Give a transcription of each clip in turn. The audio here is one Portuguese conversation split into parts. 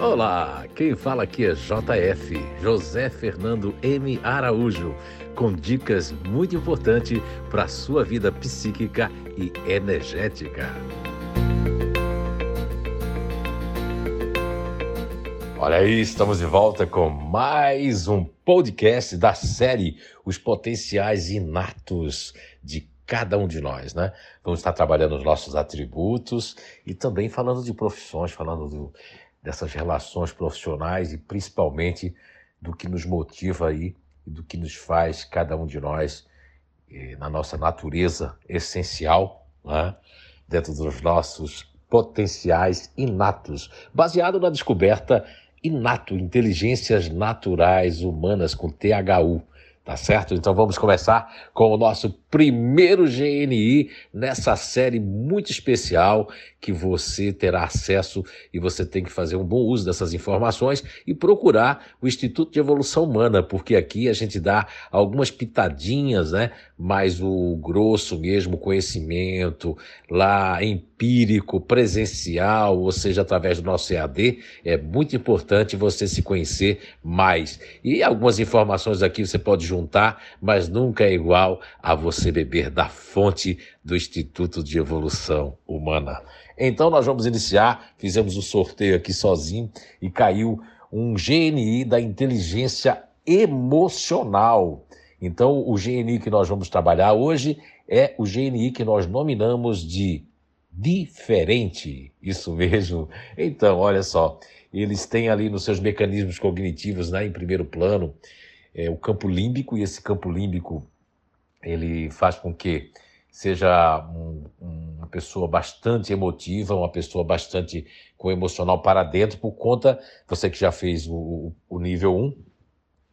Olá, quem fala aqui é JF, José Fernando M. Araújo, com dicas muito importantes para a sua vida psíquica e energética. Olha aí, estamos de volta com mais um podcast da série Os Potenciais Inatos de cada um de nós, né? Vamos estar trabalhando os nossos atributos e também falando de profissões, falando do, dessas relações profissionais e principalmente do que nos motiva aí e do que nos faz cada um de nós eh, na nossa natureza essencial, né? dentro dos nossos potenciais inatos, baseado na descoberta inato, inteligências naturais humanas com THU. Tá certo? Então vamos começar com o nosso primeiro GNI nessa série muito especial que você terá acesso e você tem que fazer um bom uso dessas informações e procurar o Instituto de Evolução Humana, porque aqui a gente dá algumas pitadinhas, né? Mas o grosso mesmo conhecimento lá empírico, presencial, ou seja, através do nosso EAD, é muito importante você se conhecer mais. E algumas informações aqui você pode juntar, mas nunca é igual a você beber da fonte do Instituto de Evolução Humana. Então nós vamos iniciar, fizemos o um sorteio aqui sozinho e caiu um GNI da inteligência emocional. Então o GNI que nós vamos trabalhar hoje é o GNI que nós nominamos de diferente. Isso mesmo. Então, olha só, eles têm ali nos seus mecanismos cognitivos, né, em primeiro plano, é, o campo límbico e esse campo límbico ele faz com que seja um, uma pessoa bastante emotiva, uma pessoa bastante com emocional para dentro, por conta, você que já fez o, o nível 1,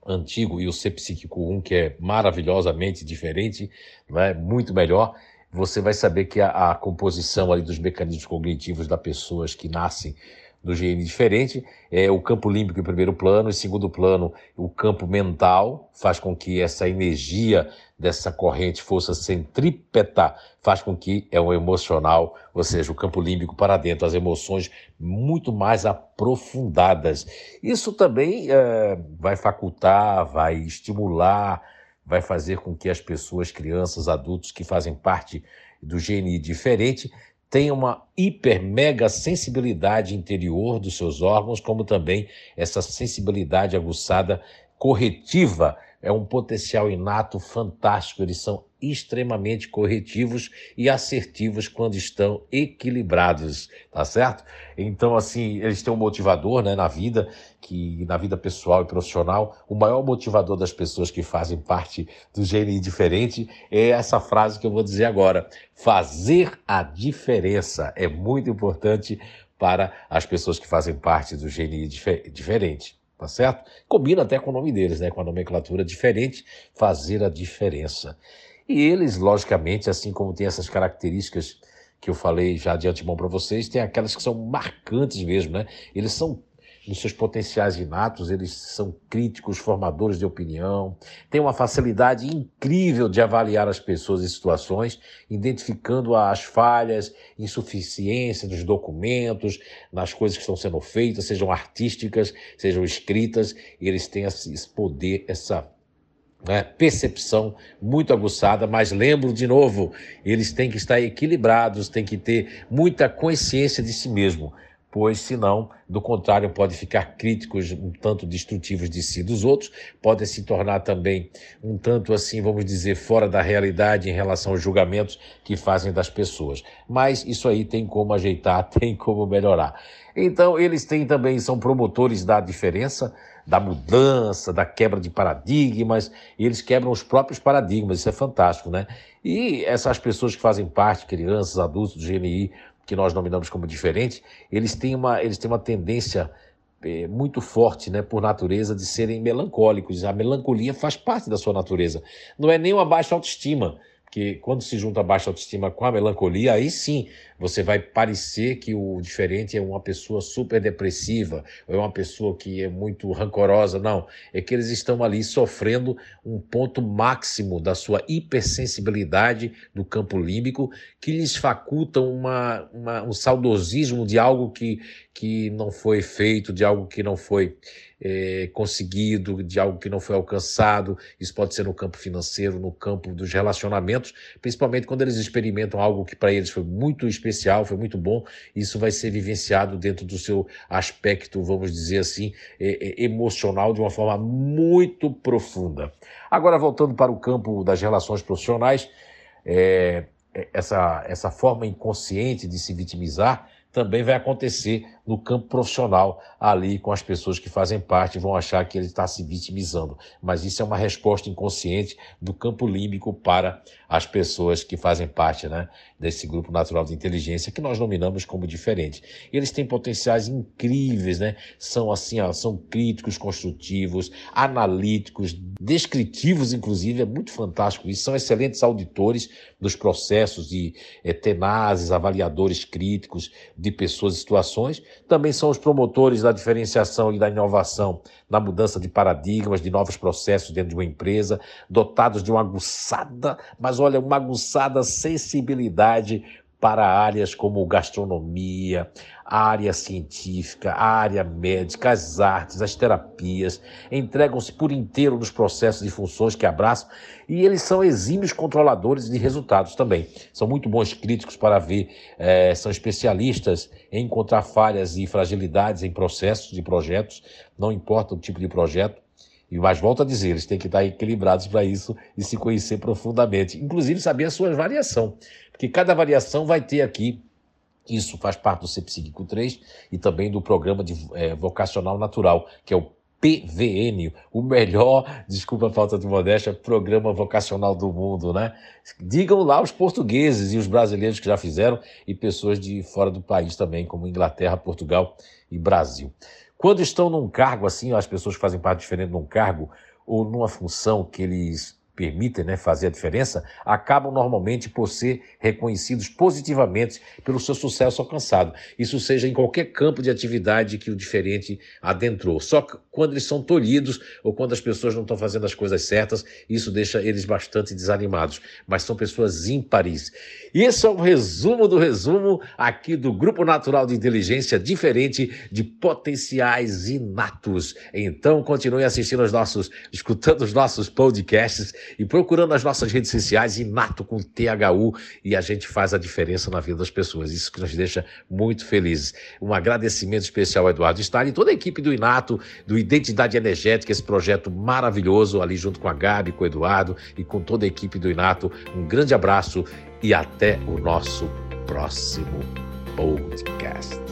antigo, e o C Psíquico 1, que é maravilhosamente diferente, é muito melhor, você vai saber que a, a composição ali dos mecanismos cognitivos das pessoas que nascem do GN diferente, é o campo límbico em primeiro plano, em segundo plano, o campo mental, faz com que essa energia dessa corrente força centrípeta faz com que é o emocional, ou seja, o campo límbico para dentro, as emoções muito mais aprofundadas. Isso também é, vai facultar, vai estimular, vai fazer com que as pessoas, crianças, adultos que fazem parte do GNI diferente tem uma hiper mega sensibilidade interior dos seus órgãos, como também essa sensibilidade aguçada corretiva é um potencial inato fantástico. Eles são extremamente corretivos e assertivos quando estão equilibrados, tá certo? Então, assim, eles têm um motivador né, na vida, que na vida pessoal e profissional, o maior motivador das pessoas que fazem parte do GNI diferente é essa frase que eu vou dizer agora: fazer a diferença é muito importante para as pessoas que fazem parte do GNI diferente tá certo? Combina até com o nome deles, né? Com a nomenclatura diferente, fazer a diferença. E eles, logicamente, assim como tem essas características que eu falei já de antemão para vocês, tem aquelas que são marcantes mesmo, né? Eles são nos seus potenciais inatos, eles são críticos, formadores de opinião, têm uma facilidade incrível de avaliar as pessoas e situações, identificando as falhas, insuficiência dos documentos, nas coisas que estão sendo feitas, sejam artísticas, sejam escritas, eles têm esse poder, essa né, percepção muito aguçada, mas lembro de novo, eles têm que estar equilibrados, têm que ter muita consciência de si mesmo pois senão, do contrário, pode ficar críticos, um tanto destrutivos de si dos outros, podem se tornar também um tanto assim, vamos dizer, fora da realidade em relação aos julgamentos que fazem das pessoas. Mas isso aí tem como ajeitar, tem como melhorar. Então, eles têm também, são promotores da diferença, da mudança, da quebra de paradigmas, e eles quebram os próprios paradigmas, isso é fantástico, né? E essas pessoas que fazem parte, crianças, adultos do GNI, que nós nominamos como diferente, eles têm uma, eles têm uma tendência é, muito forte, né, por natureza, de serem melancólicos. A melancolia faz parte da sua natureza. Não é nem uma baixa autoestima, porque quando se junta a baixa autoestima com a melancolia, aí sim você vai parecer que o diferente é uma pessoa super depressiva, ou é uma pessoa que é muito rancorosa. Não, é que eles estão ali sofrendo um ponto máximo da sua hipersensibilidade do campo límbico, que lhes faculta uma, uma, um saudosismo de algo que, que não foi feito, de algo que não foi é, conseguido, de algo que não foi alcançado. Isso pode ser no campo financeiro, no campo dos relacionamentos, principalmente quando eles experimentam algo que para eles foi muito especial, foi muito bom. Isso vai ser vivenciado dentro do seu aspecto, vamos dizer assim, é, é, emocional de uma forma muito profunda. Agora, voltando para o campo das relações profissionais, essa, essa forma inconsciente de se vitimizar também vai acontecer no campo profissional, ali com as pessoas que fazem parte, vão achar que ele está se vitimizando. Mas isso é uma resposta inconsciente do campo límbico para as pessoas que fazem parte né, desse grupo natural de inteligência, que nós nominamos como diferente. Eles têm potenciais incríveis, né? são assim, ó, são críticos, construtivos, analíticos, descritivos, inclusive, é muito fantástico isso. São excelentes auditores dos processos de é, tenazes, avaliadores críticos de pessoas e situações também são os promotores da diferenciação e da inovação na mudança de paradigmas, de novos processos dentro de uma empresa, dotados de uma aguçada, mas olha, uma aguçada sensibilidade para áreas como gastronomia, área científica, área médica, as artes, as terapias, entregam-se por inteiro nos processos e funções que abraçam e eles são exímios controladores de resultados também. São muito bons críticos para ver, é, são especialistas em encontrar falhas e fragilidades em processos de projetos, não importa o tipo de projeto, e mais volto a dizer, eles têm que estar equilibrados para isso e se conhecer profundamente, inclusive saber a sua variação, porque cada variação vai ter aqui isso faz parte do CEPSIGICO 3 e também do programa de é, vocacional natural, que é o PVN, o melhor, desculpa a falta de modéstia, programa vocacional do mundo, né? Digam lá os portugueses e os brasileiros que já fizeram e pessoas de fora do país também, como Inglaterra, Portugal e Brasil. Quando estão num cargo assim, as pessoas que fazem parte diferente num cargo ou numa função que eles permitem né, fazer a diferença, acabam normalmente por ser reconhecidos positivamente pelo seu sucesso alcançado. Isso seja em qualquer campo de atividade que o diferente adentrou. Só quando eles são tolhidos ou quando as pessoas não estão fazendo as coisas certas, isso deixa eles bastante desanimados. Mas são pessoas ímpares. Esse é o resumo do resumo aqui do Grupo Natural de Inteligência Diferente de Potenciais Inatos. Então, continue assistindo os nossos, escutando os nossos podcasts e procurando as nossas redes sociais, Inato com THU, e a gente faz a diferença na vida das pessoas. Isso que nos deixa muito felizes. Um agradecimento especial ao Eduardo Stein e toda a equipe do Inato, do Identidade Energética, esse projeto maravilhoso ali junto com a Gabi, com o Eduardo e com toda a equipe do Inato. Um grande abraço e até o nosso próximo podcast.